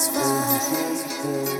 satisfied.